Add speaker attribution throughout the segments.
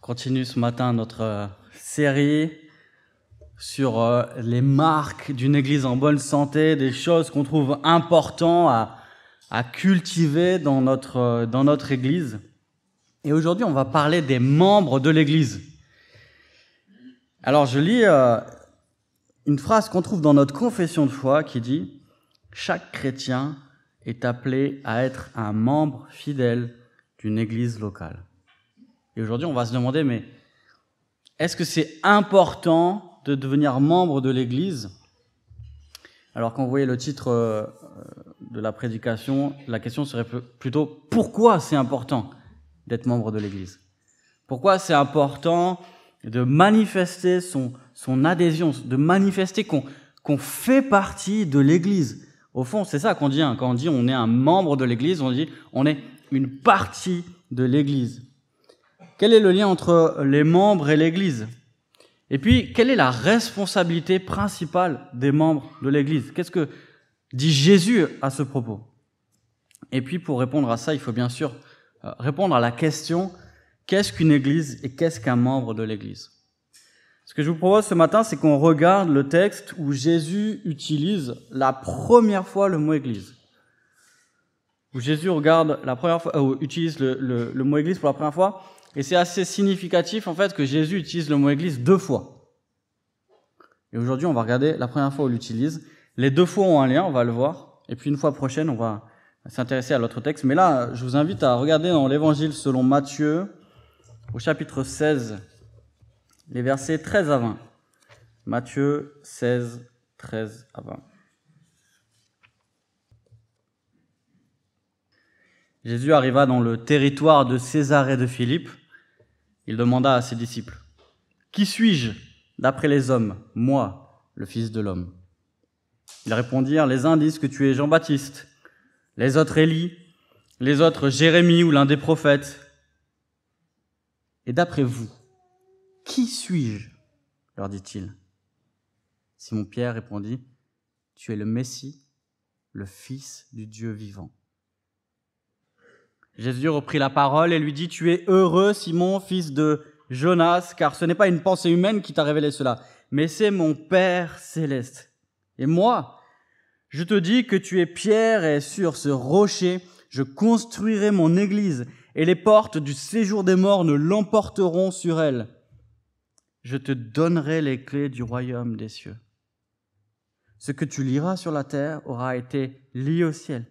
Speaker 1: continue ce matin notre euh, série sur euh, les marques d'une église en bonne santé, des choses qu'on trouve importantes à, cultiver dans notre, euh, dans notre église. Et aujourd'hui, on va parler des membres de l'église. Alors, je lis une phrase qu'on trouve dans notre confession de foi qui dit Chaque chrétien est appelé à être un membre fidèle d'une église locale. Et aujourd'hui, on va se demander, mais est-ce que c'est important de devenir membre de l'Église? Alors quand vous voyez le titre euh, de la prédication, la question serait plutôt pourquoi c'est important d'être membre de l'Église? Pourquoi c'est important de manifester son, adhésion, de manifester qu'on qu'on fait partie de l'Église? Au fond, c'est ça qu'on dit. Hein. Quand on dit on est un membre de l'Église, on dit on est une partie de l'Église. Quel est le lien entre les membres et l'Église? Et puis, quelle est la responsabilité principale des membres de l'Église? Qu'est-ce que dit Jésus à ce propos? Et puis, pour répondre à ça, il faut bien sûr euh, répondre à la question qu'est-ce qu'une Église et qu'est-ce qu'un membre de l'Église? Ce que je vous propose ce matin, c'est qu'on regarde le texte où Jésus utilise la première fois le mot Église. Où Jésus regarde la première fois, euh, utilise le, le, mot Église pour la première fois, et c'est assez significatif en fait que Jésus utilise le mot Église deux fois. Et aujourd'hui, on va regarder la première fois où il l'utilise. Les deux fois ont un lien, on va le voir. Et puis une fois prochaine, on va s'intéresser à l'autre texte. Mais là, je vous invite à regarder dans l'Évangile selon Matthieu, au chapitre 16, les versets 13 à 20. Matthieu 16, 13 à 20. Jésus arriva dans le territoire de César et de Philippe il demanda à ses disciples, Qui suis-je d'après les hommes, moi, le Fils de l'homme? Ils répondirent, Les uns disent que tu es Jean-Baptiste, les autres Élie, les autres Jérémie ou l'un des prophètes. Et d'après vous, qui suis-je? leur dit-il. Simon-Pierre répondit, Tu es le Messie, le Fils du Dieu vivant. Jésus reprit la parole et lui dit, Tu es heureux, Simon, fils de Jonas, car ce n'est pas une pensée humaine qui t'a révélé cela, mais c'est mon Père céleste. Et moi, je te dis que tu es pierre et sur ce rocher, je construirai mon église et les portes du séjour des morts ne l'emporteront sur elle. Je te donnerai les clés du royaume des cieux. Ce que tu liras sur la terre aura été lié au ciel,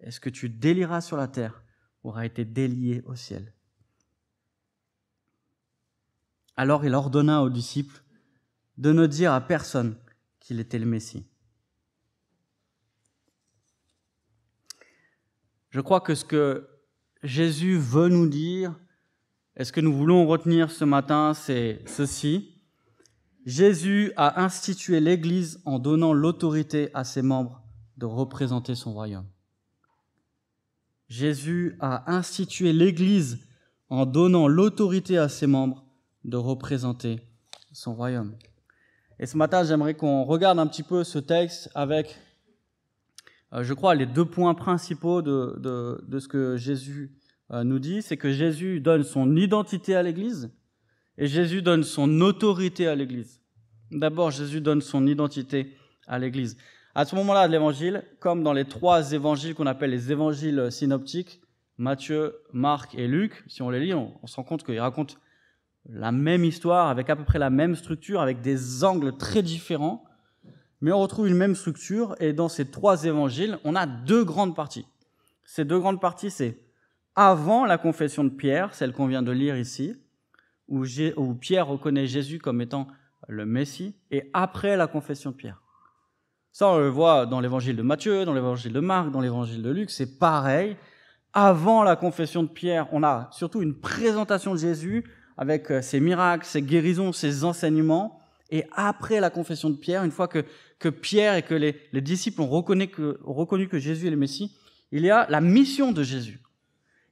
Speaker 1: et ce que tu délieras sur la terre aura été délié au ciel. Alors il ordonna aux disciples de ne dire à personne qu'il était le Messie. Je crois que ce que Jésus veut nous dire, et ce que nous voulons retenir ce matin, c'est ceci. Jésus a institué l'Église en donnant l'autorité à ses membres de représenter son royaume. Jésus a institué l'Église en donnant l'autorité à ses membres de représenter son royaume. Et ce matin, j'aimerais qu'on regarde un petit peu ce texte avec, euh, je crois, les deux points principaux de, de, ce que Jésus euh, nous dit. C'est que Jésus donne son identité à l'Église et Jésus donne son autorité à l'Église. D'abord, Jésus donne son identité à l'Église. À ce moment-là de l'évangile, comme dans les trois évangiles qu'on appelle les évangiles synoptiques, Matthieu, Marc et Luc, si on les lit, on, se rend compte qu'ils racontent la même histoire avec à peu près la même structure, avec des angles très différents, mais on retrouve une même structure et dans ces trois évangiles, on a deux grandes parties. Ces deux grandes parties, c'est avant la confession de Pierre, celle qu'on vient de lire ici, où Pierre reconnaît Jésus comme étant le Messie, et après la confession de Pierre. Ça, on le voit dans l'évangile de Matthieu, dans l'évangile de Marc, dans l'évangile de Luc, c'est pareil. Avant la confession de Pierre, on a surtout une présentation de Jésus avec euh, ses miracles, ses guérisons, ses enseignements. Et après la confession de Pierre, une fois que, que Pierre et que les, les disciples ont reconnu, que, reconnu que Jésus est le Messie, il y a la mission de Jésus.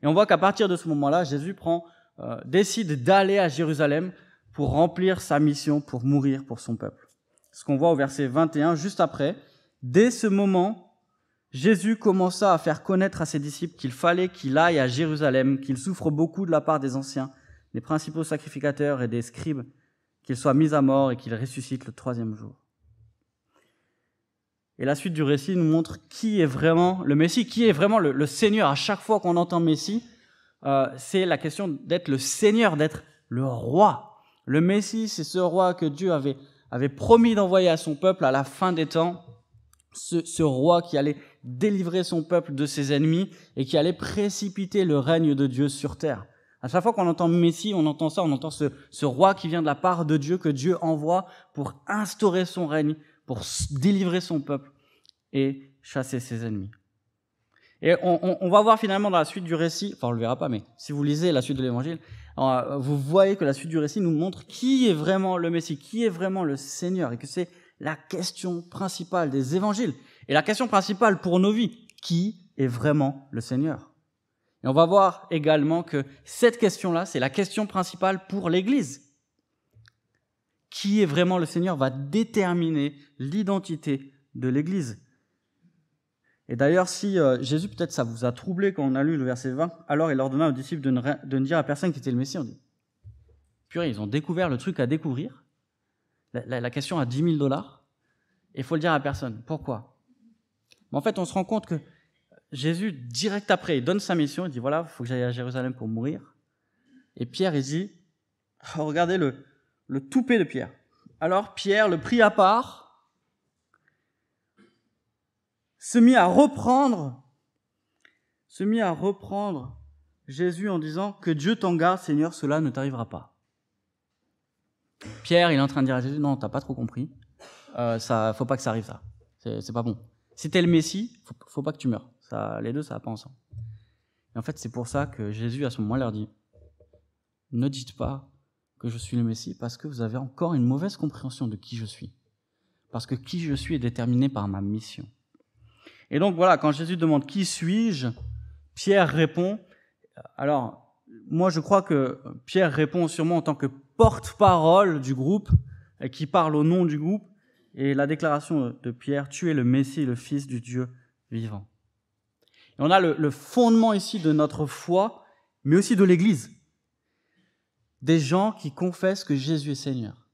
Speaker 1: Et on voit qu'à partir de ce moment-là, Jésus prend, euh, décide d'aller à Jérusalem pour remplir sa mission, pour mourir pour son peuple ce qu'on voit au verset 21, juste après. Dès ce moment, Jésus commença à faire connaître à ses disciples qu'il fallait qu'il aille à Jérusalem, qu'il souffre beaucoup de la part des anciens, des principaux sacrificateurs et des scribes qu'il soit mis à mort et qu'il ressuscite le troisième jour. Et la suite du récit nous montre qui est vraiment le Messie, qui est vraiment le, Seigneur. À chaque fois qu'on entend Messie, euh, c'est la question d'être le Seigneur, d'être le roi. Le Messie, c'est ce roi que Dieu avait, avait promis d'envoyer à son peuple à la fin des temps. Ce, roi qui allait délivrer son peuple de ses ennemis et qui allait précipiter le règne de Dieu sur terre. À chaque fois qu'on entend Messie, on entend ça, on entend ce, ce roi qui vient de la part de Dieu, que Dieu envoie pour instaurer son règne, pour délivrer son peuple et chasser ses ennemis. Et on, va voir finalement dans la suite du récit, enfin on le verra pas, mais si vous lisez la suite de l'évangile, euh, vous voyez que la suite du récit nous montre qui est vraiment le Messie, qui est vraiment le Seigneur, et que c'est la question principale des évangiles. Et la question principale pour nos vies, qui est vraiment le Seigneur? Et on va voir également que cette question-là, c'est la question principale pour l'Église. Qui est vraiment le Seigneur va déterminer l'identité de l'Église. Et d'ailleurs, si euh, Jésus, peut-être ça vous a troublé quand on a lu le verset 20, alors il ordonna aux disciples de ne, dire à personne qui était le Messie. On dit, purée, ils ont découvert le truc à découvrir, la, question à 10 000 dollars, et il faut le dire à personne. Pourquoi? Mais En fait, on se rend compte que Jésus, direct après, il donne sa mission, il dit, voilà, il faut que j'aille à Jérusalem pour mourir. Et Pierre, il dit, oh, regardez le, le toupet de Pierre. Alors Pierre le prit à part, se mit à reprendre, se mit à reprendre Jésus en disant que Dieu t'en garde, Seigneur, cela ne t'arrivera pas. Pierre, il est en train de dire à Jésus, non, t'as pas trop compris, euh, ça, faut pas que ça arrive ça, c'est pas bon. Si t'es le Messie, faut, faut pas que tu meurs. Ça, les deux, ça va pas ensemble. Et en fait, c'est pour ça que Jésus à ce moment leur dit, ne dites pas que je suis le Messie parce que vous avez encore une mauvaise compréhension de qui je suis. Parce que qui je suis est déterminé par ma mission. Et donc voilà, quand Jésus demande qui suis-je, Pierre répond. Alors, moi je crois que Pierre répond sûrement en tant que porte-parole du groupe, et qui parle au nom du groupe. Et la déclaration de Pierre, tu es le Messie, le Fils du Dieu vivant. Et on a le fondement ici de notre foi, mais aussi de l'Église. Des gens qui confessent que Jésus est Seigneur.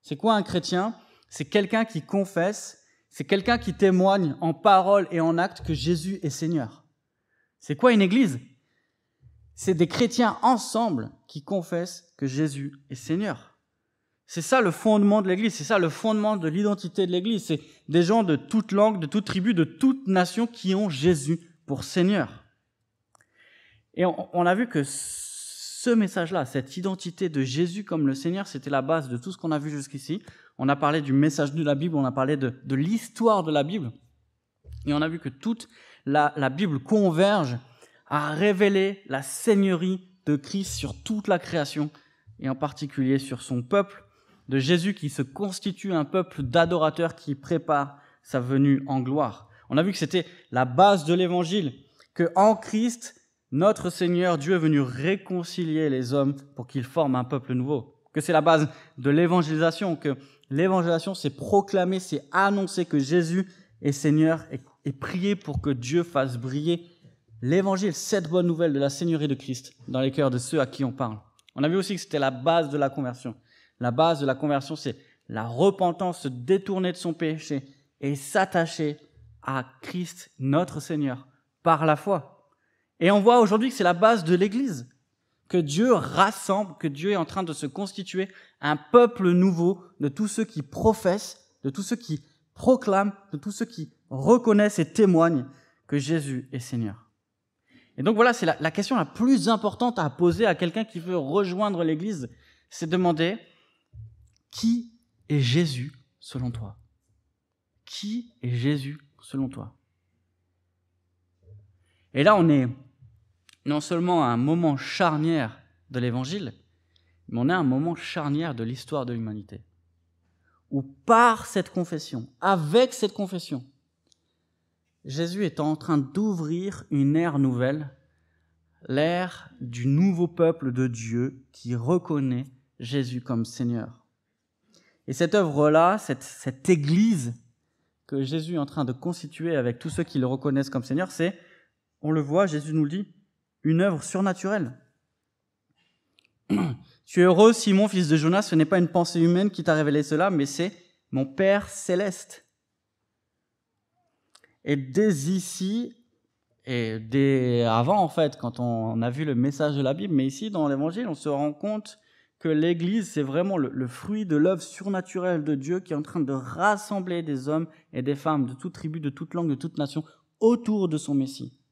Speaker 1: C'est quoi un chrétien? C'est quelqu'un qui confesse c'est quelqu'un qui témoigne en parole et en acte que Jésus est Seigneur. C'est quoi une église? C'est des chrétiens ensemble qui confessent que Jésus est Seigneur. C'est ça le fondement de l'église, c'est ça le fondement de l'identité de l'église. C'est des gens de toute langue, de toute tribu, de toute nation qui ont Jésus pour Seigneur. Et on, a vu que ce message-là, cette identité de Jésus comme le Seigneur, c'était la base de tout ce qu'on a vu jusqu'ici. On a parlé du message de la Bible, on a parlé de, l'histoire de la Bible. Et on a vu que toute la, la Bible converge à révéler la seigneurie de Christ sur toute la création, et en particulier sur son peuple, de Jésus qui se constitue un peuple d'adorateurs qui prépare sa venue en gloire. On a vu que c'était la base de l'évangile, que en Christ, notre Seigneur Dieu est venu réconcilier les hommes pour qu'ils forment un peuple nouveau. Que c'est la base de l'évangélisation, que l'évangélisation c'est proclamer, c'est annoncer que Jésus est Seigneur et, prier pour que Dieu fasse briller l'évangile, cette bonne nouvelle de la Seigneurie de Christ dans les cœurs de ceux à qui on parle. On a vu aussi que c'était la base de la conversion. La base de la conversion, c'est la repentance, se détourner de son péché et s'attacher à Christ, notre Seigneur, par la foi. Et on voit aujourd'hui que c'est la base de l'Église, que Dieu rassemble, que Dieu est en train de se constituer un peuple nouveau de tous ceux qui professent, de tous ceux qui proclament, de tous ceux qui reconnaissent et témoignent que Jésus est Seigneur. Et donc voilà, c'est la, question la plus importante à poser à quelqu'un qui veut rejoindre l'Église, c'est demander qui est Jésus selon toi? Qui est Jésus selon toi? Et là, on est non seulement un moment charnière de l'Évangile, mais on est un moment charnière de l'histoire de l'humanité. Où par cette confession, avec cette confession, Jésus est en train d'ouvrir une ère nouvelle, l'ère du nouveau peuple de Dieu qui reconnaît Jésus comme Seigneur. Et cette œuvre-là, cette, cette Église que Jésus est en train de constituer avec tous ceux qui le reconnaissent comme Seigneur, c'est, on le voit, Jésus nous le dit, une œuvre surnaturelle. Tu es heureux, Simon, fils de Jonas, ce n'est pas une pensée humaine qui t'a révélé cela, mais c'est mon Père céleste. Et dès ici, et dès avant en fait, quand on a vu le message de la Bible, mais ici dans l'Évangile, on se rend compte que l'Église, c'est vraiment le, le, fruit de l'œuvre surnaturelle de Dieu qui est en train de rassembler des hommes et des femmes de toute tribu, de toute langue, de toute nation autour de son Messie.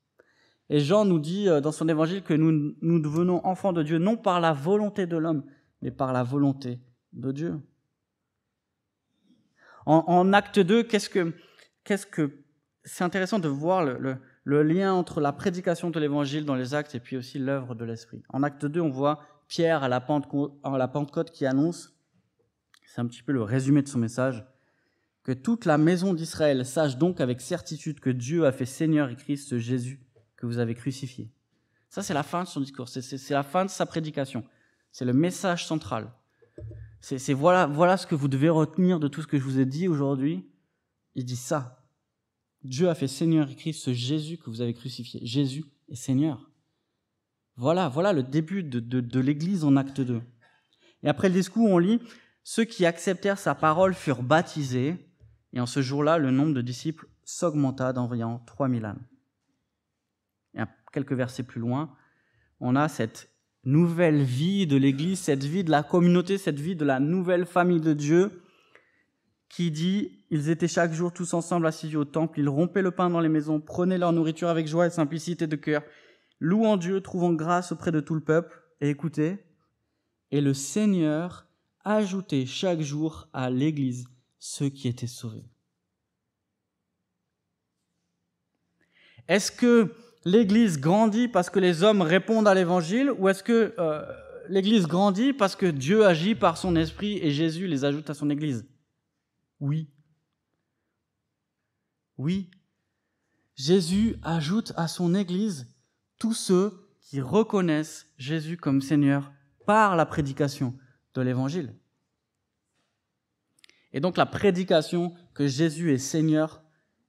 Speaker 1: Et Jean nous dit euh, dans son évangile que nous, devenons enfants de Dieu non par la volonté de l'homme, mais par la volonté de Dieu. En, acte 2, qu'est-ce que, c'est intéressant de voir le, lien entre la prédication de l'évangile dans les actes et puis aussi l'œuvre de l'esprit. En acte 2, on voit Pierre à la à la Pentecôte qui annonce, c'est un petit peu le résumé de son message, que toute la maison d'Israël sache donc avec certitude que Dieu a fait Seigneur et Christ Jésus que vous avez crucifié. Ça, c'est la fin de son discours, c'est la fin de sa prédication. C'est le message central. C'est voilà, voilà ce que vous devez retenir de tout ce que je vous ai dit aujourd'hui. Il dit ça. Dieu a fait Seigneur et Christ ce Jésus que vous avez crucifié. Jésus est Seigneur. Voilà, voilà le début de, l'Église en acte 2. Et après le discours, on lit, ceux qui acceptèrent sa parole furent baptisés, et en ce jour-là, le nombre de disciples s'augmenta d'environ 3000 âmes. Quelques versets plus loin, on a cette nouvelle vie de l'Église, cette vie de la communauté, cette vie de la nouvelle famille de Dieu, qui dit, ils étaient chaque jour tous ensemble assis au temple, ils rompaient le pain dans les maisons, prenaient leur nourriture avec joie et simplicité de cœur, louant Dieu, trouvant grâce auprès de tout le peuple, et écoutez, et le Seigneur ajoutait chaque jour à l'Église ceux qui étaient sauvés. Est-ce que l'Église grandit parce que les hommes répondent à l'Évangile ou est-ce que euh, l'Église grandit parce que Dieu agit par son esprit et Jésus les ajoute à son Église? Oui. Oui. Jésus ajoute à son Église tous ceux qui reconnaissent Jésus comme Seigneur par la prédication de l'Évangile. Et donc la prédication que Jésus est Seigneur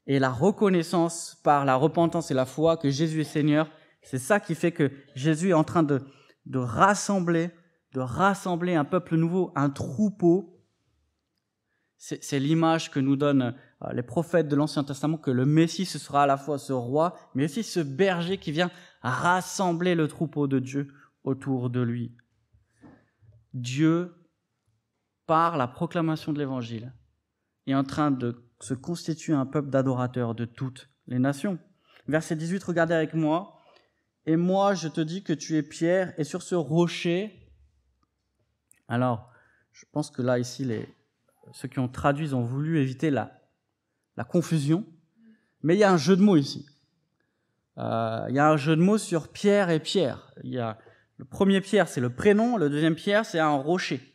Speaker 1: et la reconnaissance par la repentance et la foi que Jésus est Seigneur, c'est ça qui fait que Jésus est en train de, de rassembler, de rassembler un peuple nouveau, un troupeau. C'est l'image que nous donnent euh, les prophètes de l'Ancien Testament, que le Messie, ce sera à la fois ce roi, mais aussi ce berger qui vient rassembler le troupeau de Dieu autour de lui. Dieu, par la proclamation de l'Évangile, est en train de se constitue un peuple d'adorateurs de toutes les nations. Verset 18, regardez avec moi. Et moi, je te dis que tu es Pierre, et sur ce rocher. Alors, je pense que là, ici, les, ceux qui ont traduit ont voulu éviter la, la confusion. Mais il y a un jeu de mots ici. Euh, il y a un jeu de mots sur Pierre et Pierre. Il y a, le premier Pierre, c'est le prénom. Le deuxième Pierre, c'est un rocher.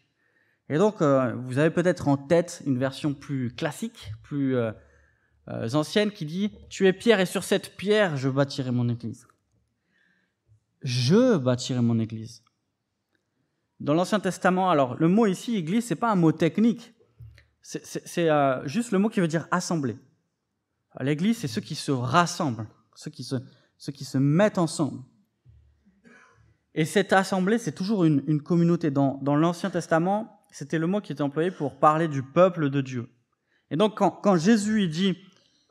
Speaker 1: Et donc, euh, vous avez peut-être en tête une version plus classique, plus euh, euh, ancienne, qui dit « Tu es pierre et sur cette pierre, je bâtirai mon église. » Je bâtirai mon église. Dans l'Ancien Testament, alors le mot ici, église, c'est pas un mot technique. C'est euh, juste le mot qui veut dire assembler. L'église, c'est ceux qui se rassemblent, ceux qui se, ceux qui se mettent ensemble. Et cette assemblée, c'est toujours une, une communauté. Dans, dans l'Ancien Testament, c'était le mot qui était employé pour parler du peuple de Dieu. Et donc quand, Jésus dit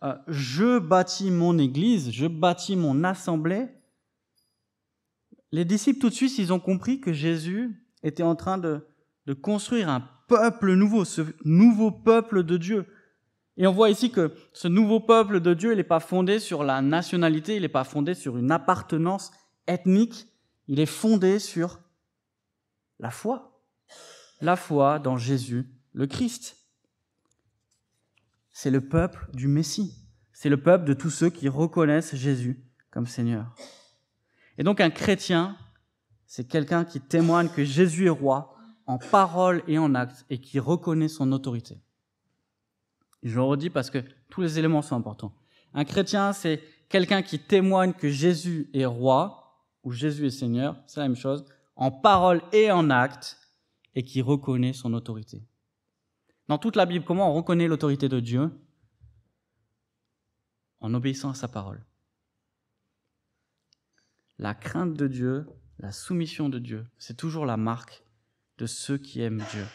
Speaker 1: euh, je bâtis mon église, je bâtis mon assemblée, les disciples tout de suite ils ont compris que Jésus était en train de construire un peuple nouveau, ce nouveau peuple de Dieu. Et on voit ici que ce nouveau peuple de Dieu, il n'est pas fondé sur la nationalité, il n'est pas fondé sur une appartenance ethnique, il est fondé sur la foi la foi dans Jésus, le Christ. C'est le peuple du Messie. C'est le peuple de tous ceux qui reconnaissent Jésus comme Seigneur. Et donc un chrétien, c'est quelqu'un qui témoigne que Jésus est roi en parole et en acte et qui reconnaît son autorité. je le redis parce que tous les éléments sont importants. Un chrétien, c'est quelqu'un qui témoigne que Jésus est roi ou Jésus est Seigneur, c'est la même chose, en parole et en acte, et qui reconnaît son autorité. Dans toute la Bible, comment on reconnaît l'autorité de Dieu? En obéissant à sa parole. La crainte de Dieu la soumission de Dieu, c'est toujours la marque de ceux qui aiment Dieu.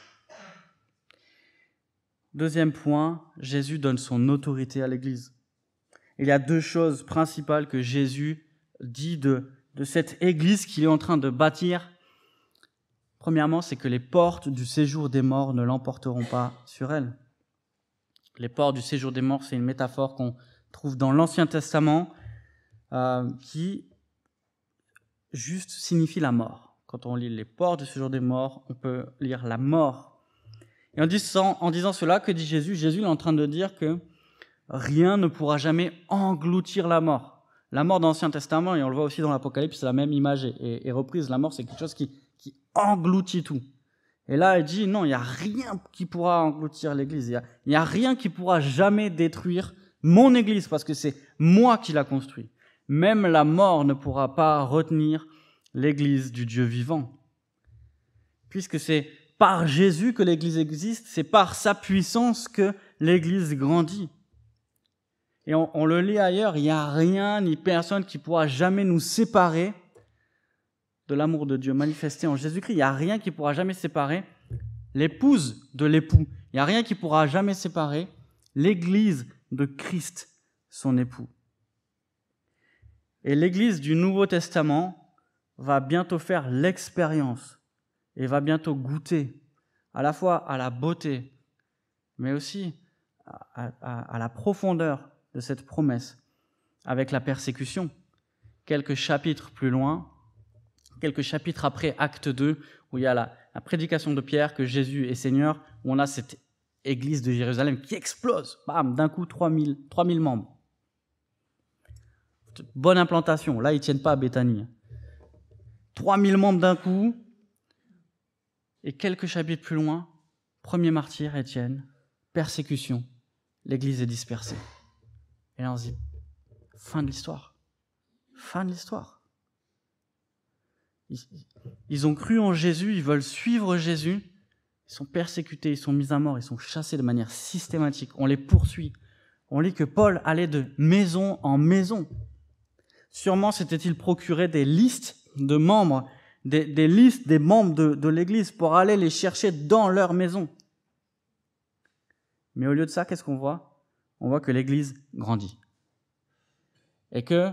Speaker 1: Deuxième point, Jésus donne son autorité à l'Église. Il y a deux choses principales que Jésus dit de, de cette Église qu'il est en train de bâtir. Premièrement, c'est que les portes du séjour des morts ne l'emporteront pas sur elle. Les portes du séjour des morts, c'est une métaphore qu'on trouve dans l'Ancien Testament euh, qui juste signifie la mort. Quand on lit les portes du séjour des morts, on peut lire la mort. Et en disant, cela, que dit Jésus? Jésus est en train de dire que rien ne pourra jamais engloutir la mort. La mort dans l'Ancien Testament, et on le voit aussi dans l'Apocalypse, la même image est, est reprise. La mort, c'est quelque chose qui, qui engloutit tout. Et là, il dit, non, il n'y a rien qui pourra engloutir l'Église. Il n'y a, rien qui pourra jamais détruire mon Église, parce que c'est moi qui l'a construit. Même la mort ne pourra pas retenir l'Église du Dieu vivant. Puisque c'est par Jésus que l'Église existe, c'est par sa puissance que l'Église grandit. Et on, on, le lit ailleurs, il n'y a rien ni personne qui pourra jamais nous séparer de l'amour de Dieu manifesté en Jésus-Christ. Il n'y a rien qui pourra jamais séparer l'épouse de l'époux. Il n'y a rien qui pourra jamais séparer l'Église de Christ, son époux. Et l'Église du Nouveau Testament va bientôt faire l'expérience et va bientôt goûter à la fois à la beauté, mais aussi à, à, à la profondeur de cette promesse avec la persécution. Quelques chapitres plus loin, quelques chapitres après Acte 2, où il y a la, prédication de Pierre que Jésus est Seigneur, où on a cette église de Jérusalem qui explose, bam, d'un coup 3000, 3000 membres. Bonne implantation, là ils tiennent pas à Béthanie. 3000 membres d'un coup, et quelques chapitres plus loin, premier martyr, Étienne, persécution, l'église est dispersée. Et là on se dit, fin de l'histoire. Fin de l'histoire. Ils ont cru en Jésus, ils veulent suivre Jésus, ils sont persécutés, ils sont mis à mort, ils sont chassés de manière systématique, on les poursuit. On lit que Paul allait de maison en maison. Sûrement s'était-il procuré des listes de membres, des, listes des membres de, de l'Église pour aller les chercher dans leur maison. Mais au lieu de ça, qu'est-ce qu'on voit? On voit que l'Église grandit. Et que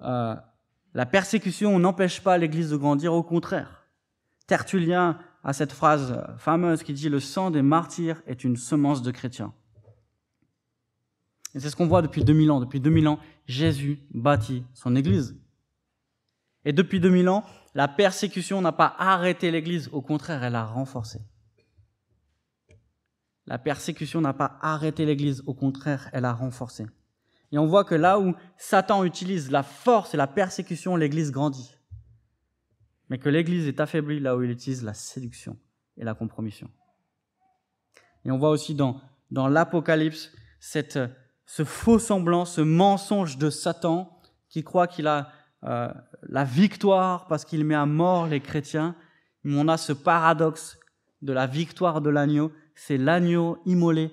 Speaker 1: euh, la persécution n'empêche pas l'Église de grandir, au contraire. Tertullien a cette phrase fameuse qui dit Le sang des martyrs est une semence de chrétiens. Et c'est ce qu'on voit depuis 2000 ans. Depuis 2000 ans, Jésus bâtit son Église. Et depuis 2000 ans, la persécution n'a pas arrêté l'Église, au contraire, elle a renforcé. La persécution n'a pas arrêté l'Église, au contraire, elle a renforcé. Et on voit que là où Satan utilise la force et la persécution, l'Église grandit. Mais que l'Église est affaiblie là où il utilise la séduction et la compromission. Et on voit aussi dans, l'Apocalypse ce faux semblant, ce mensonge de Satan qui croit qu'il a euh, la victoire parce qu'il met à mort les chrétiens. On a ce paradoxe de la victoire de l'agneau. C'est l'agneau immolé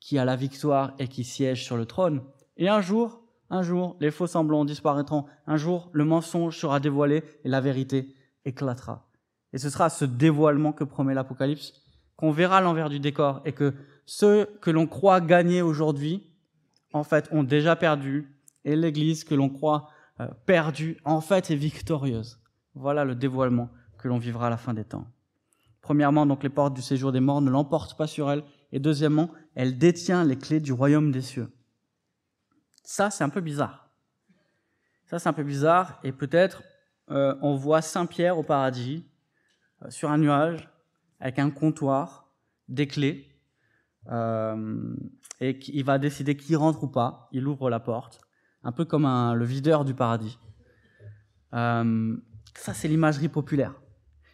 Speaker 1: qui a la victoire et qui siège sur le trône. Et un jour, un jour, les faux semblants disparaîtront. Un jour, le mensonge sera dévoilé et la vérité éclatera. Et ce sera ce dévoilement que promet l'Apocalypse, qu'on verra l'envers du décor et que ceux que l'on croit gagner aujourd'hui, en fait, ont déjà perdu et l'Église que l'on croit euh, perdue, en fait, est victorieuse. Voilà le dévoilement que l'on vivra à la fin des temps. Premièrement, donc, les portes du séjour des morts ne l'emportent pas sur elle. Et deuxièmement, elle détient les clés du royaume des cieux. Ça, c'est un peu bizarre. Ça, c'est un peu bizarre. Et peut-être, euh, on voit Saint-Pierre au paradis, euh, sur un nuage, avec un comptoir, des clés, euh, et il va décider qui rentre ou pas. Il ouvre la porte, un peu comme le videur du paradis. Ça, c'est l'imagerie populaire.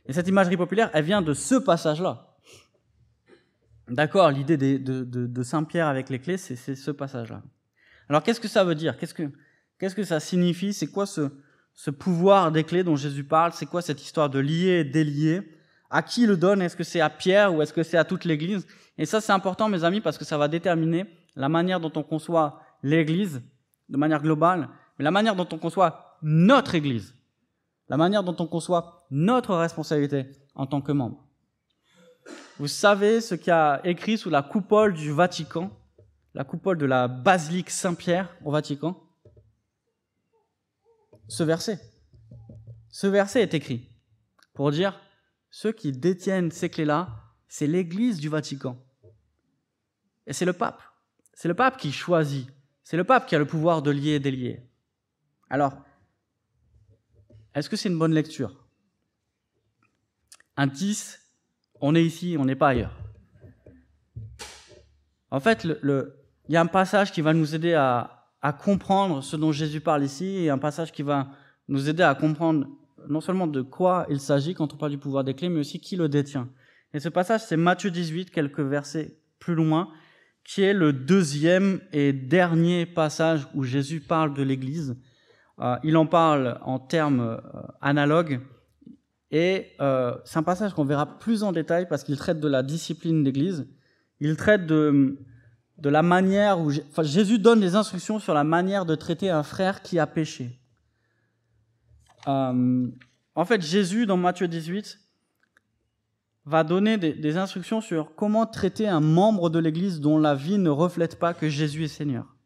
Speaker 1: Et cette imagerie populaire, elle vient de ce passage-là. D'accord, l'idée de, de, de Saint-Pierre avec les clés, c'est ce passage-là. Alors qu'est-ce que ça veut dire? Qu'est-ce que qu'est-ce que ça signifie? C'est quoi ce ce pouvoir des clés dont Jésus parle? C'est quoi cette histoire de lier et délier? À qui le donne? Est-ce que c'est à Pierre ou est-ce que c'est à toute l'Église? Et ça c'est important mes amis parce que ça va déterminer la manière dont on conçoit l'Église de manière globale, mais la manière dont on conçoit notre Église. la manière dont on conçoit notre responsabilité en tant que membre. Vous savez ce qu'il y a écrit sous la coupole du Vatican, la coupole de la basilique Saint-Pierre au Vatican Ce verset. Ce verset est écrit pour dire ceux qui détiennent ces clés-là, c'est l'Église du Vatican. Et c'est le pape. C'est le pape qui choisit. C'est le pape qui a le pouvoir de lier et délier. Alors, est-ce que c'est une bonne lecture? Un 10, on est ici, on n'est pas ailleurs. En fait, il y a un passage qui va nous aider à, à comprendre ce dont Jésus parle ici, et un passage qui va nous aider à comprendre non seulement de quoi il s'agit quand on parle du pouvoir des clés, mais aussi qui le détient. Et ce passage, c'est Matthieu 18, quelques versets plus loin, qui est le deuxième et dernier passage où Jésus parle de l'Église. Euh, il en parle en termes euh, analogues. Et euh, c'est un passage qu'on verra plus en détail parce qu'il traite de la discipline d'Église. Il traite de, de la manière où enfin, Jésus donne des instructions sur la manière de traiter un frère qui a péché. en fait, Jésus, dans Matthieu 18, va donner des, des, instructions sur comment traiter un membre de l'Église dont la vie ne reflète pas que Jésus est Seigneur.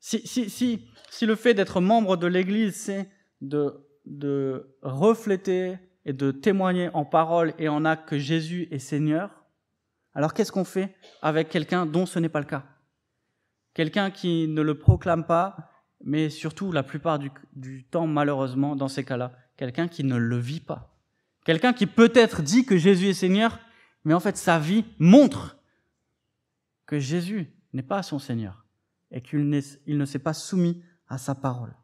Speaker 1: Si, si, si, si le fait d'être membre de l'Église, c'est de, de refléter et de témoigner en parole et en acte que Jésus est Seigneur, alors qu'est-ce qu'on fait avec quelqu'un dont ce n'est pas le cas? Quelqu'un qui ne le proclame pas, mais surtout la plupart du, temps, malheureusement, dans ces cas-là, quelqu'un qui ne le vit pas. Quelqu'un qui peut-être dit que Jésus est Seigneur, mais en fait sa vie montre que Jésus n'est pas son Seigneur et qu'il ne s'est pas soumis à sa parole.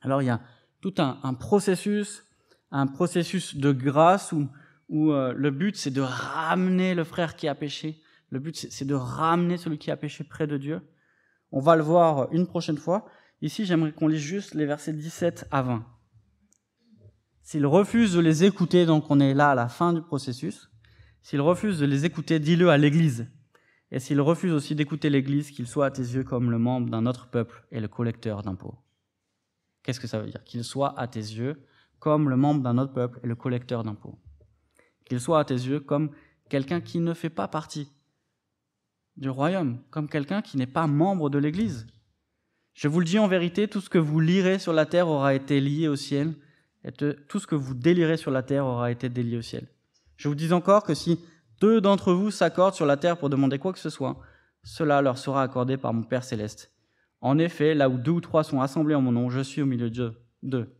Speaker 1: Alors il y a tout un, processus, un processus de grâce où, où euh, le but c'est de ramener le frère qui a péché, le but c'est de ramener celui qui a péché près de Dieu. On va le voir une prochaine fois. Ici j'aimerais qu'on lise juste les versets 17 à 20. S'il refuse de les écouter, donc on est là à la fin du processus, s'il refuse de les écouter, dis-le à l'Église. Et s'il refuse aussi d'écouter l'Église, qu'il soit à tes yeux comme le membre d'un autre peuple et le collecteur d'impôts. Qu'est-ce que ça veut dire? Qu'il soit à tes yeux comme le membre d'un autre peuple et le collecteur d'impôts. Qu'il soit à tes yeux comme quelqu'un qui ne fait pas partie du royaume, comme quelqu'un qui n'est pas membre de l'Église. Je vous le dis en vérité, tout ce que vous lirez sur la terre aura été lié au ciel, et tout ce que vous délirez sur la terre aura été délié au ciel. Je vous dis encore que si deux d'entre vous s'accordent sur la terre pour demander quoi que ce soit, cela leur sera accordé par mon Père céleste. En effet, là où deux ou trois sont assemblés en mon nom, je suis au milieu d'eux.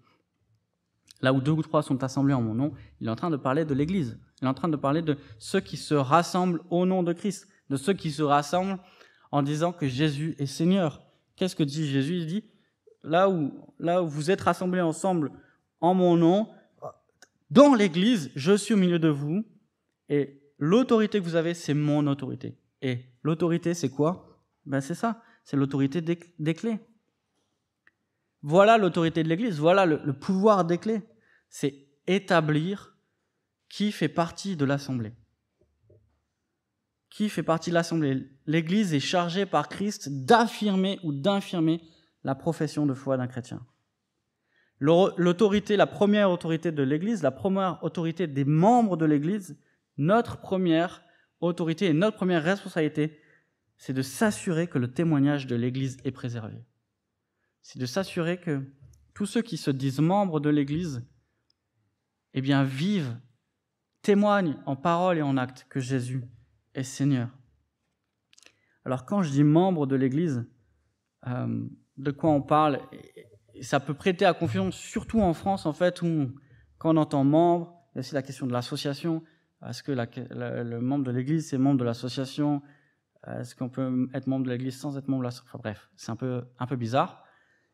Speaker 1: Là où deux ou trois sont assemblés en mon nom, il est en train de parler de l'Église. Il est en train de parler de ceux qui se rassemblent au nom de Christ, de ceux qui se rassemblent en disant que Jésus est Seigneur. Qu'est-ce que dit Jésus? Il dit, là où, là où vous êtes rassemblés ensemble en mon nom, dans l'Église, je suis au milieu de vous, et l'autorité que vous avez, c'est mon autorité. Et l'autorité, c'est quoi? Ben c'est ça, c'est l'autorité des, clés. Voilà l'autorité de l'Église, voilà le, pouvoir des clés. C'est établir qui fait partie de l'Assemblée. Qui fait partie de l'Assemblée? L'Église est chargée par Christ d'affirmer ou d'infirmer la profession de foi d'un chrétien. L'autorité, la première autorité de l'Église, la première autorité des membres de l'Église, notre première autorité et notre première responsabilité, c'est de s'assurer que le témoignage de l'Église est préservé. C'est de s'assurer que tous ceux qui se disent membres de l'Église, eh bien, vivent, témoignent en parole et en acte que Jésus est Seigneur. Alors, quand je dis membre de l'Église, euh, de quoi on parle? Ça peut prêter à confusion, surtout en France, en fait, où quand on entend membre, il y a aussi la question de l'association. Est-ce que le membre de l'Église, c'est membre de l'association? Est-ce qu'on peut être membre de l'Église sans être membre de l'association Enfin bref, c'est un peu, un peu bizarre.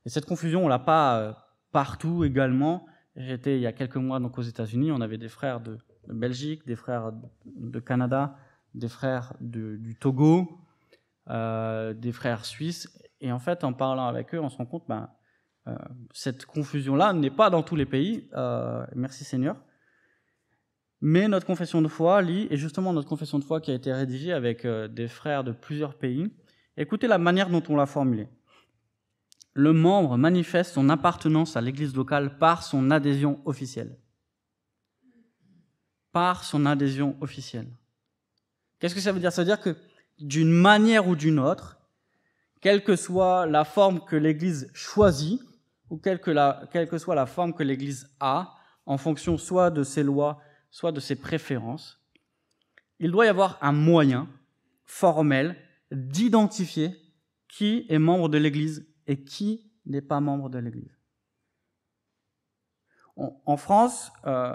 Speaker 1: Et cette confusion, on l'a pas euh, partout également. J'étais il y a quelques mois donc aux États-Unis, on avait des frères de, Belgique, des frères de Canada, des frères du Togo, euh, des frères suisses. Et en fait, en parlant avec eux, on se rend compte, ben, euh, cette confusion-là n'est pas dans tous les pays, euh, merci Seigneur. Mais notre confession de foi lit, et justement notre confession de foi qui a été rédigée avec des frères de plusieurs pays, écoutez la manière dont on l'a formulée. Le membre manifeste son appartenance à l'Église locale par son adhésion officielle. Par son adhésion officielle. Qu'est-ce que ça veut dire? Ça veut dire que d'une manière ou d'une autre, quelle que soit la forme que l'Église choisit, ou quelle que, quelle que soit la forme que l'Église a, en fonction soit de ses lois, soit de ses préférences, il doit y avoir un moyen formel d'identifier qui est membre de l'Église et qui n'est pas membre de l'Église. En France, euh,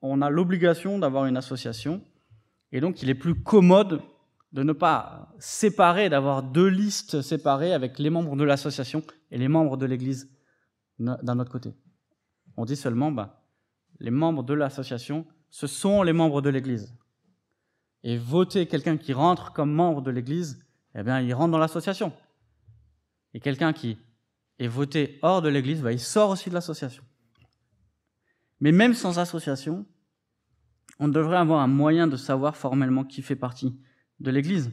Speaker 1: on a l'obligation d'avoir une association, et donc il est plus commode de ne pas séparer, d'avoir deux listes séparées avec les membres de l'association et les membres de l'Église d'un autre côté. On dit seulement, bah, les membres de l'association, ce sont les membres de l'Église. Et voter quelqu'un qui rentre comme membre de l'Église, eh bien, il rentre dans l'association. Et quelqu'un qui est voté hors de l'Église, bah, il sort aussi de l'association. Mais même sans association, on devrait avoir un moyen de savoir formellement qui fait partie de l'Église.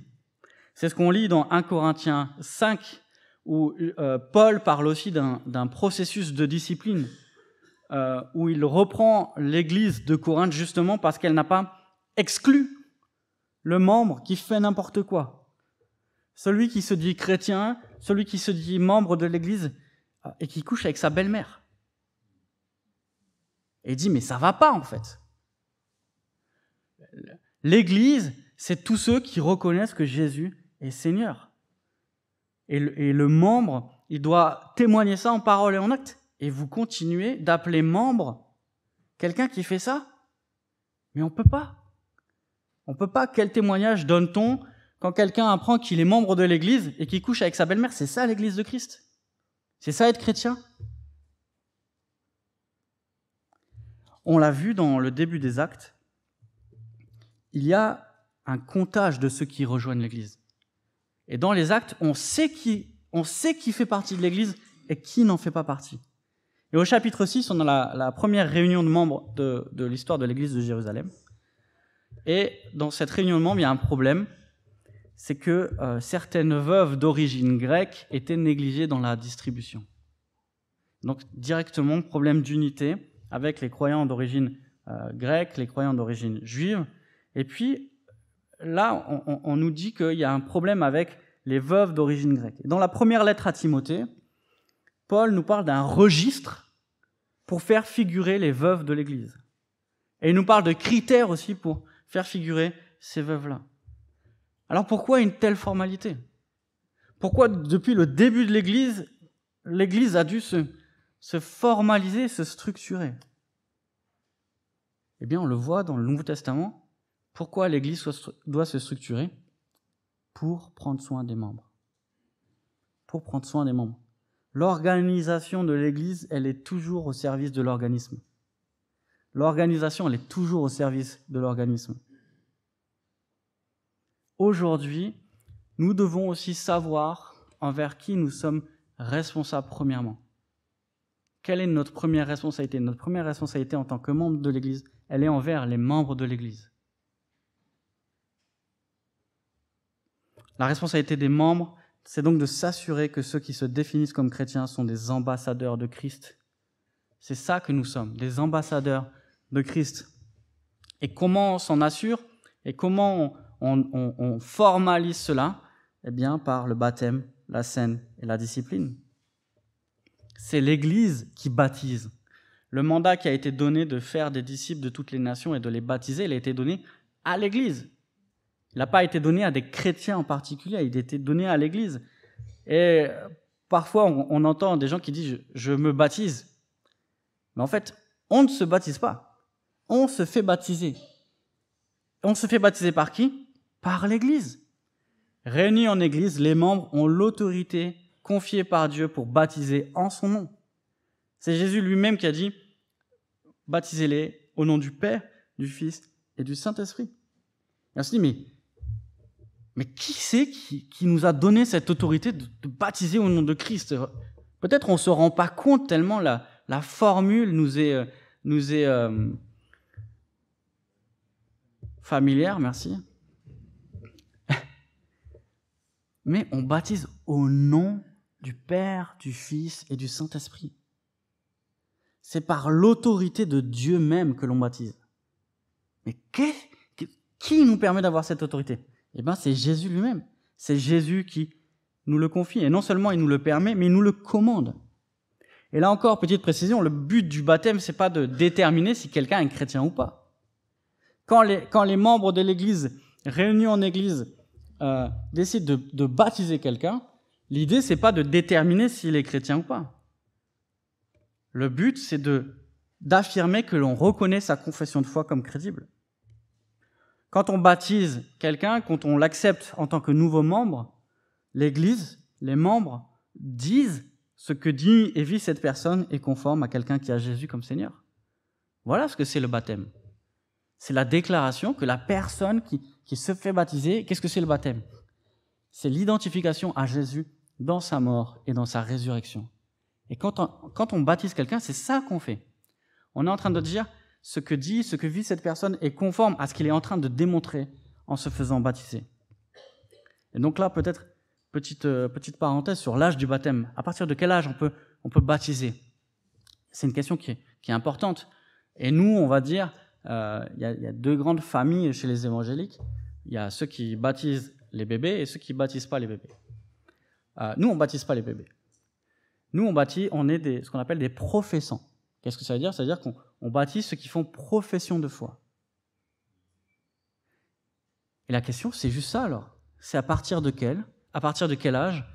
Speaker 1: C'est ce qu'on lit dans 1 Corinthiens 5, où euh, Paul parle aussi d'un processus de discipline, euh, où il reprend l'Église de Corinthe justement parce qu'elle n'a pas exclu le membre qui fait n'importe quoi. Celui qui se dit chrétien, celui qui se dit membre de l'Église euh, et qui couche avec sa belle-mère. Et dit, mais ça va pas en fait. L'Église, c'est tous ceux qui reconnaissent que Jésus est Seigneur. Et le, membre, il doit témoigner ça en parole et en acte. Et vous continuez d'appeler membre quelqu'un qui fait ça Mais on peut pas. On peut pas. Quel témoignage donne-t-on quand quelqu'un apprend qu'il est membre de l'Église et qu'il couche avec sa belle-mère C'est ça l'Église de Christ? C'est ça être chrétien? On l'a vu dans le début des actes. Il y a un comptage de ceux qui rejoignent l'Église. Et dans les actes, on sait qui, fait partie de l'Église et qui n'en fait pas partie. Et au chapitre 6, on a la, première réunion de membres de, l'histoire de l'Église de Jérusalem. Et dans cette réunion de membres, il y a un problème, c'est que euh, certaines veuves d'origine grecque étaient négligées dans la distribution. Donc directement, problème d'unité avec les croyants d'origine euh, grecque, les croyants d'origine juive. Et puis, là, on, nous dit qu'il y a un problème avec les veuves d'origine grecque. Dans la première lettre à Timothée, Paul nous parle d'un registre pour faire figurer les veuves de l'Église. Et il nous parle de critères aussi pour faire figurer ces veuves-là. Alors pourquoi une telle formalité? Pourquoi depuis le début de l'Église, l'Église a dû se, se formaliser, se structurer? Eh bien, on le voit dans le Nouveau Testament, pourquoi l'Église doit se structurer? Pour prendre soin des membres. Pour prendre soin des membres. L'organisation de l'Église, elle est toujours au service de l'organisme. L'organisation, elle est toujours au service de l'organisme. Aujourd'hui, nous devons aussi savoir envers qui nous sommes responsables premièrement. Quelle est notre première responsabilité? Notre première responsabilité en tant que membre de l'Église, elle est envers les membres de l'Église. La responsabilité des membres, c'est donc de s'assurer que ceux qui se définissent comme chrétiens sont des ambassadeurs de Christ. C'est ça que nous sommes, des ambassadeurs de Christ. Et comment on s'en assure? Et comment on, formalise cela Eh bien, par le baptême, la scène et la discipline. C'est l'Église qui baptise. Le mandat qui a été donné de faire des disciples de toutes les nations et de les baptiser, il a été donné à l'Église. Il n'a pas été donné à des chrétiens en particulier, il a été donné à l'Église. Et parfois, on, entend des gens qui disent je, me baptise. Mais en fait, on ne se baptise pas. On se fait baptiser. On se fait baptiser par qui? Par l'Église. Réunis en Église, les membres ont l'autorité confiée par Dieu pour baptiser en son nom. C'est Jésus lui-même qui a dit baptisez-les au nom du Père, du Fils et du Saint-Esprit. Et on se dit, mais mais qui c'est qui, nous a donné cette autorité de, baptiser au nom de Christ? Peut-être on ne se rend pas compte tellement la, la formule nous est, euh, nous est euh, familière, merci. Mais on baptise au nom du Père, du Fils et du Saint-Esprit. C'est par l'autorité de Dieu même que l'on baptise. Mais qui nous permet d'avoir cette autorité? Eh bien, c'est Jésus lui-même. C'est Jésus qui nous le confie. Et non seulement il nous le permet, mais il nous le commande. Et là encore, petite précision, le but du baptême, c'est pas de déterminer si quelqu'un est chrétien ou pas. Quand les, quand les membres de l'Église, réunis en Église, euh, décident de, de baptiser quelqu'un, l'idée, c'est pas de déterminer s'il est chrétien ou pas. Le but, c'est de d'affirmer que l'on reconnaît sa confession de foi comme crédible. Quand on baptise quelqu'un, quand on l'accepte en tant que nouveau membre, l'Église, les membres disent ce que dit et vit cette personne est conforme à quelqu'un qui a Jésus comme Seigneur. Voilà ce que c'est le baptême. C'est la déclaration que la personne qui, qui se fait baptiser, qu'est-ce que c'est le baptême? C'est l'identification à Jésus dans sa mort et dans sa résurrection. Et quand on, quand on baptise quelqu'un, c'est ça qu'on fait. On est en train de dire ce que dit, ce que vit cette personne est conforme à ce qu'il est en train de démontrer en se faisant baptiser. Et donc là, peut-être petite, euh, petite parenthèse sur l'âge du baptême. À partir de quel âge on peut, on peut baptiser? C'est une question qui est, qui est, importante. Et nous, on va dire, euh, il y, a, deux grandes familles chez les évangéliques. Il y a ceux qui baptisent les bébés et ceux qui baptisent pas les bébés. Euh, nous, on baptise pas les bébés. Nous, on baptise, on est ce qu'on appelle des professants. Qu'est-ce que ça veut dire? Ça veut dire qu'on baptise ceux qui font profession de foi. Et la question, c'est juste ça alors. C'est à partir de quel âge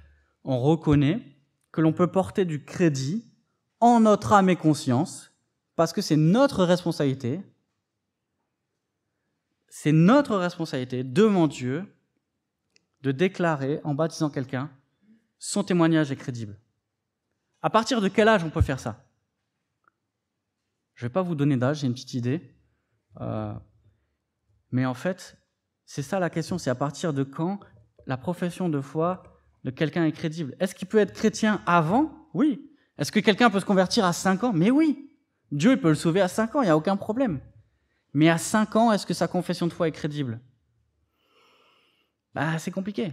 Speaker 1: on reconnaît que l'on peut porter du crédit en notre âme et conscience, parce que c'est notre responsabilité, c'est notre responsabilité devant Dieu de déclarer en baptisant quelqu'un son témoignage est crédible. À partir de quel âge on peut faire ça? Je ne vais pas vous donner d'âge, j'ai une petite idée. Euh, mais en fait, c'est ça la question, c'est à partir de quand la profession de foi de quelqu'un est crédible? Est-ce qu'il peut être chrétien avant? Oui. Est-ce que quelqu'un peut se convertir à 5 ans? Mais oui. Dieu peut le sauver à 5 ans, il n'y a aucun problème. Mais à 5 ans, est-ce que sa confession de foi est crédible? Bah, c'est compliqué.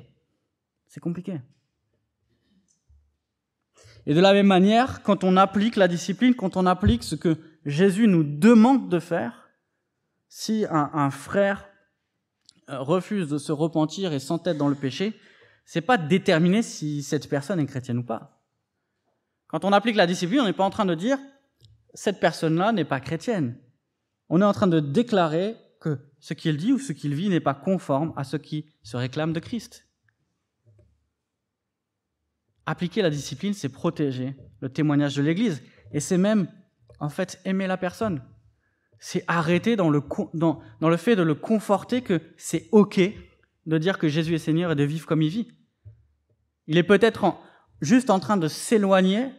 Speaker 1: C'est compliqué. Et de la même manière, quand on applique la discipline, quand on applique ce que Jésus nous demande de faire, si un, frère euh, refuse de se repentir et s'entête dans le péché, c'est pas déterminer si cette personne est chrétienne ou pas. Quand on applique la discipline, on n'est pas en train de dire cette personne-là n'est pas chrétienne. On est en train de déclarer que ce qu'il dit ou ce qu'il vit n'est pas conforme à ce qui se réclame de Christ. Appliquer la discipline, c'est protéger le témoignage de l'Église. Et c'est même, en fait, aimer la personne c'est arrêter dans le, dans, le fait de le conforter que c'est OK de dire que Jésus est Seigneur et de vivre comme il vit. Il est peut-être juste en train de s'éloigner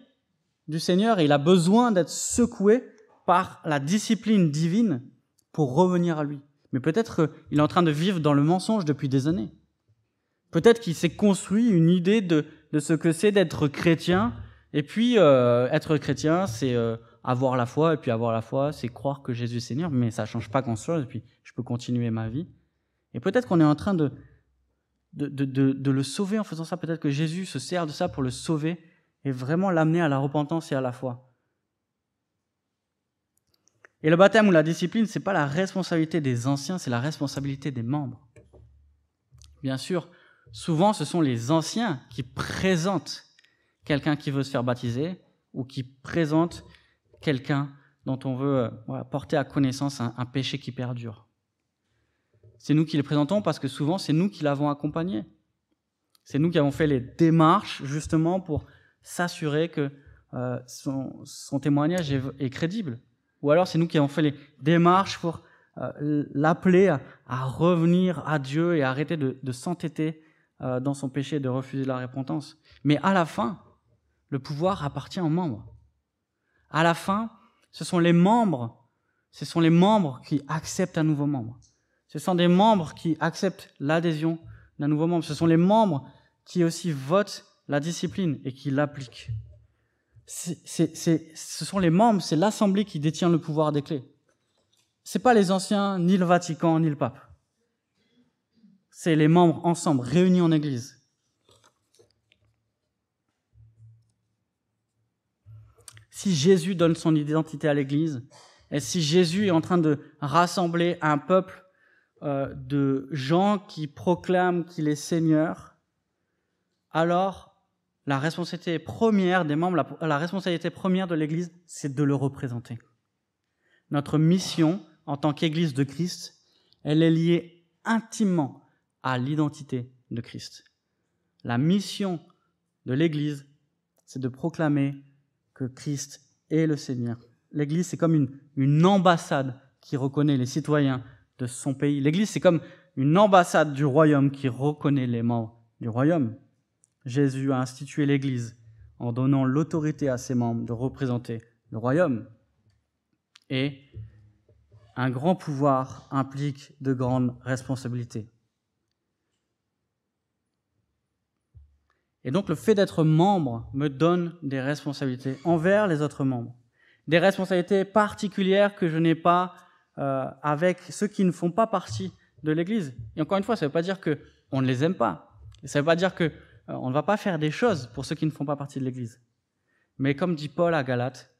Speaker 1: du Seigneur et il a besoin d'être secoué par la discipline divine pour revenir à lui. Mais peut-être qu'il est en train de vivre dans le mensonge depuis des années. Peut-être qu'il s'est construit une idée de, ce que c'est d'être chrétien. Et puis, euh, être chrétien, c'est euh, avoir la foi, et puis avoir la foi, c'est croire que Jésus est Seigneur, mais ça change pas grand-chose, et puis je peux continuer ma vie. Et peut-être qu'on est en train de, de, de, le sauver en faisant ça, peut-être que Jésus se sert de ça pour le sauver et vraiment l'amener à la repentance et à la foi. Et le baptême ou la discipline, c'est pas la responsabilité des anciens, c'est la responsabilité des membres. Bien sûr, souvent ce sont les anciens qui présentent quelqu'un qui veut se faire baptiser ou qui présentent quelqu'un dont on veut euh, porter à connaissance un, péché qui perdure. C'est nous qui les présentons parce que souvent c'est nous qui l'avons accompagné. C'est nous qui avons fait les démarches justement pour s'assurer que euh, son, témoignage est, crédible. Ou alors c'est nous qui avons fait les démarches pour euh, l'appeler à, revenir à Dieu et arrêter de, s'entêter dans son péché et de refuser la repentance. Mais à la fin, le pouvoir appartient aux membres. À la fin, ce sont les membres, ce sont les membres qui acceptent un nouveau membre. Ce sont des membres qui acceptent l'adhésion d'un nouveau membre. Ce sont les membres qui aussi votent la discipline et qui l'appliquent. Ce sont les membres, c'est l'Assemblée qui détient le pouvoir des clés. C'est pas les anciens, ni le Vatican, ni le pape. C'est les membres ensemble, réunis en Église. si Jésus donne son identité à l'Église, et si Jésus est en train de rassembler un peuple euh, de gens qui proclament qu'il est Seigneur, alors la responsabilité première des membres, la, responsabilité première de l'Église, c'est de le représenter. Notre mission en tant qu'Église de Christ, elle est liée intimement à l'identité de Christ. La mission de l'Église, c'est de proclamer que Christ est le Seigneur. L'Église, c'est comme une, une ambassade qui reconnaît les citoyens de son pays. L'Église, c'est comme une ambassade du royaume qui reconnaît les membres du royaume. Jésus a institué l'Église en donnant l'autorité à ses membres de représenter le royaume. Et un grand pouvoir implique de grandes responsabilités. Et donc le fait d'être membre me donne des responsabilités envers les autres membres. Des responsabilités particulières que je n'ai pas euh, avec ceux qui ne font pas partie de l'Église. Et encore une fois, ça ne veut pas dire qu'on ne les aime pas. Ça ne veut pas dire qu'on euh, ne va pas faire des choses pour ceux qui ne font pas partie de l'Église. Mais comme dit Paul à Galate,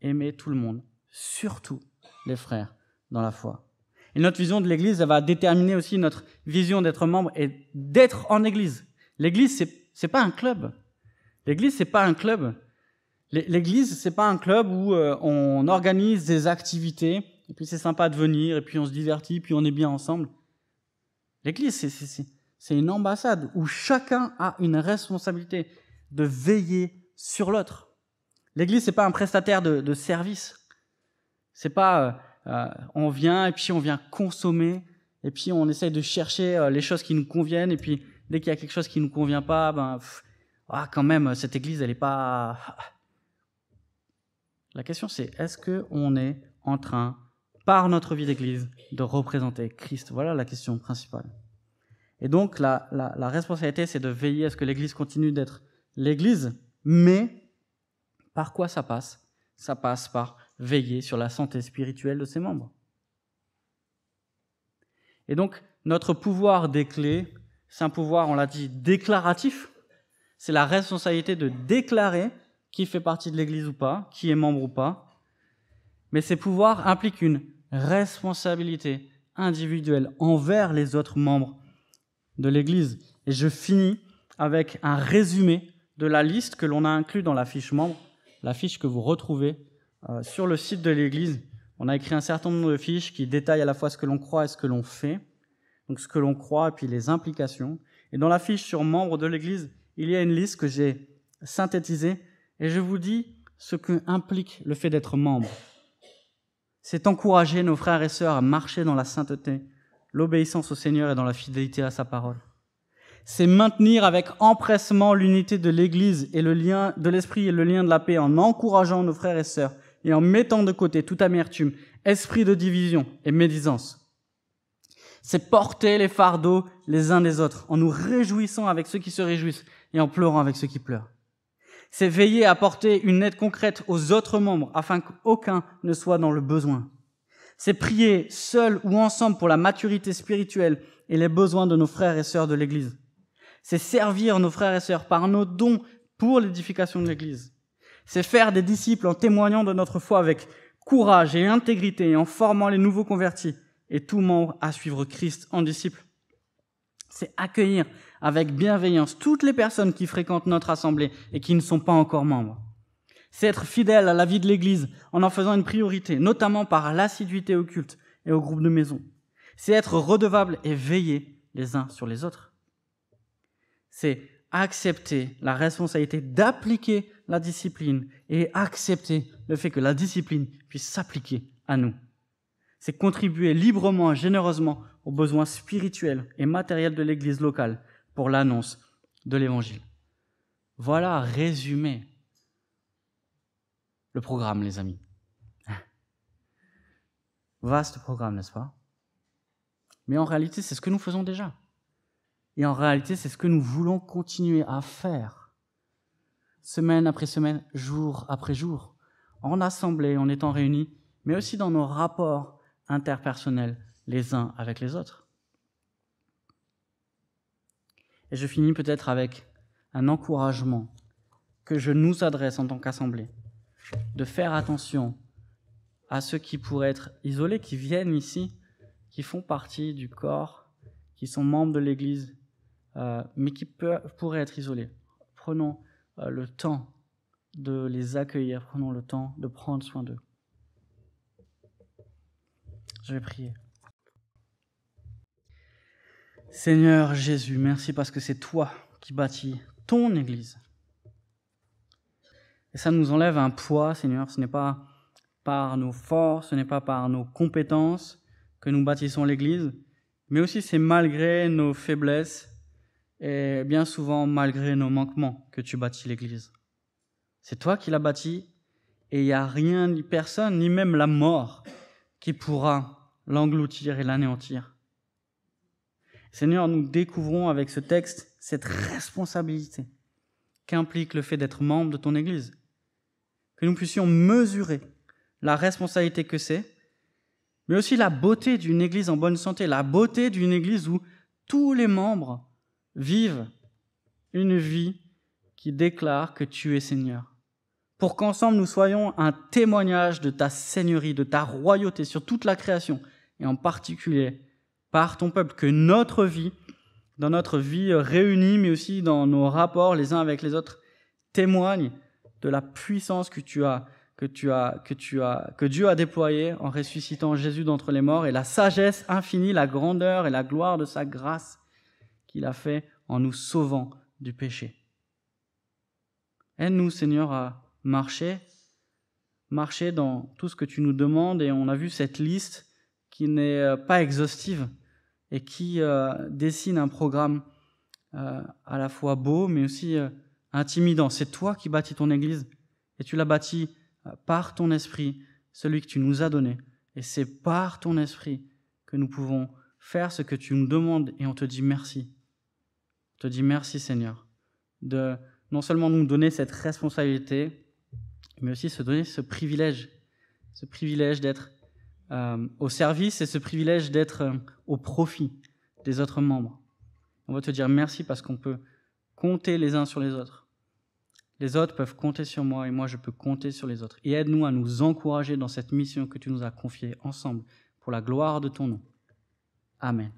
Speaker 1: aimez tout le monde, surtout les frères dans la foi. Et notre vision de l'Église, elle va déterminer aussi notre vision d'être membre et d'être en Église. L'Église, c'est c'est pas un club. L'église, c'est pas un club. L'église, c'est pas un club où euh, on organise des activités, et puis c'est sympa de venir, et puis on se divertit, puis on est bien ensemble. L'église, c'est une ambassade où chacun a une responsabilité de veiller sur l'autre. L'église, c'est pas un prestataire de, de service. C'est pas euh, euh, on vient et puis on vient consommer et puis on essaye de chercher les choses qui nous conviennent et puis dès qu'il y a quelque chose qui ne nous convient pas, ben, ah, quand même, cette église, elle n'est pas. La question, c'est est-ce qu'on est en train, par notre vie d'église, de représenter Christ? Voilà la question principale. Et donc, la, la responsabilité, c'est de veiller à ce que l'église continue d'être l'église, mais par quoi ça passe? Ça passe par veiller sur la santé spirituelle de ses membres. Et donc, notre pouvoir des clés, c'est un pouvoir, on l'a dit, déclaratif. C'est la responsabilité de déclarer qui fait partie de l'Église ou pas, qui est membre ou pas. Mais ces pouvoirs impliquent une responsabilité individuelle envers les autres membres de l'Église. Et je finis avec un résumé de la liste que l'on a inclus dans la fiche membre, la fiche que vous retrouvez euh, sur le site de l'Église. On a écrit un certain nombre de fiches qui détaillent à la fois ce que l'on croit et ce que l'on fait donc ce que l'on croit et puis les implications. Et dans la fiche sur membres de l'Église, il y a une liste que j'ai synthétisée et je vous dis ce que implique le fait d'être membre. C'est encourager nos frères et sœurs à marcher dans la sainteté, l'obéissance au Seigneur et dans la fidélité à sa parole. C'est maintenir avec empressement l'unité de l'Église et le lien de l'esprit et le lien de la paix en encourageant nos frères et sœurs et en mettant de côté toute amertume, esprit de division et médisance c'est porter les fardeaux les uns des autres, en nous réjouissant avec ceux qui se réjouissent et en pleurant avec ceux qui pleurent. C'est veiller à apporter une aide concrète aux autres membres afin qu'aucun ne soit dans le besoin. C'est prier seul ou ensemble pour la maturité spirituelle et les besoins de nos frères et sœurs de l'Église. C'est servir nos frères et sœurs par nos dons pour l'édification de l'Église. C'est faire des disciples en témoignant de notre foi avec courage et intégrité et en formant les nouveaux convertis et tout membre à suivre Christ en disciple. C'est accueillir avec bienveillance toutes les personnes qui fréquentent notre assemblée et qui ne sont pas encore membres. C'est être fidèle à la vie de l'Église en en faisant une priorité, notamment par l'assiduité au culte et au groupe de maison. C'est être redevable et veiller les uns sur les autres. C'est accepter la responsabilité d'appliquer la discipline et accepter le fait que la discipline puisse s'appliquer à nous c'est contribuer librement et généreusement aux besoins spirituels et matériels de l'Église locale pour l'annonce de l'Évangile. Voilà résumé le programme, les amis. Vaste programme, n'est-ce pas? Mais en réalité, c'est ce que nous faisons déjà. Et en réalité, c'est ce que nous voulons continuer à faire, semaine après semaine, jour après jour, en assemblée, en étant réunis, mais aussi dans nos rapports interpersonnels les uns avec les autres. Et je finis peut-être avec un encouragement que je nous adresse en tant qu'assemblée. De faire attention à ceux qui pourraient être isolés, qui viennent ici, qui font partie du corps, qui sont membres de l'Église, euh, mais qui pourraient être isolés. Prenons euh, le temps de les accueillir, prenons le temps de prendre soin d'eux. Je vais prier. Seigneur Jésus, merci parce que c'est toi qui bâtis ton Église. Et ça nous enlève un poids, Seigneur. Ce n'est pas par nos forces, ce n'est pas par nos compétences que nous bâtissons l'Église, mais aussi c'est malgré nos faiblesses et bien souvent malgré nos manquements que tu bâtis l'Église. C'est toi qui l'as bâti et il n'y a rien, ni personne, ni même la mort qui pourra l'engloutir et l'anéantir. Seigneur, nous découvrons avec ce texte cette responsabilité qu'implique le fait d'être membre de ton Église que nous puissions mesurer la responsabilité que c'est, mais aussi la beauté d'une Église en bonne santé, la beauté d'une Église où tous les membres vivent une vie qui déclare que tu es Seigneur. Pour qu'ensemble nous soyons un témoignage de ta Seigneurie, de ta royauté sur toute la création, et en particulier par ton peuple, que notre vie, dans notre vie réunie, mais aussi dans nos rapports les uns avec les autres, témoigne de la puissance que tu as, que tu as, que tu as, que Dieu a déployée en ressuscitant Jésus d'entre les morts et la sagesse infinie, la grandeur et la gloire de sa grâce qu'il a fait en nous sauvant du péché. Aide-nous, Seigneur, à marcher, marcher dans tout ce que tu nous demandes et on a vu cette liste qui n'est euh, pas exhaustive et qui euh, dessine un programme euh, à la fois beau mais aussi intimidant. C'est toi qui bâtis ton Église et tu l'as bâti euh, par ton esprit, celui que tu nous as donné. Et c'est par ton esprit que nous pouvons faire ce que tu nous demandes et on te dit merci. On te dit merci Seigneur de non seulement nous donner cette responsabilité, mais aussi se donner ce privilège, ce privilège d'être euh, au service et ce privilège d'être euh, au profit des autres membres. On va te dire merci parce qu'on peut compter les uns sur les autres. Les autres peuvent compter sur moi et moi je peux compter sur les autres. Et aide-nous à nous encourager dans cette mission que tu nous as confiée ensemble pour la gloire de ton nom. Amen.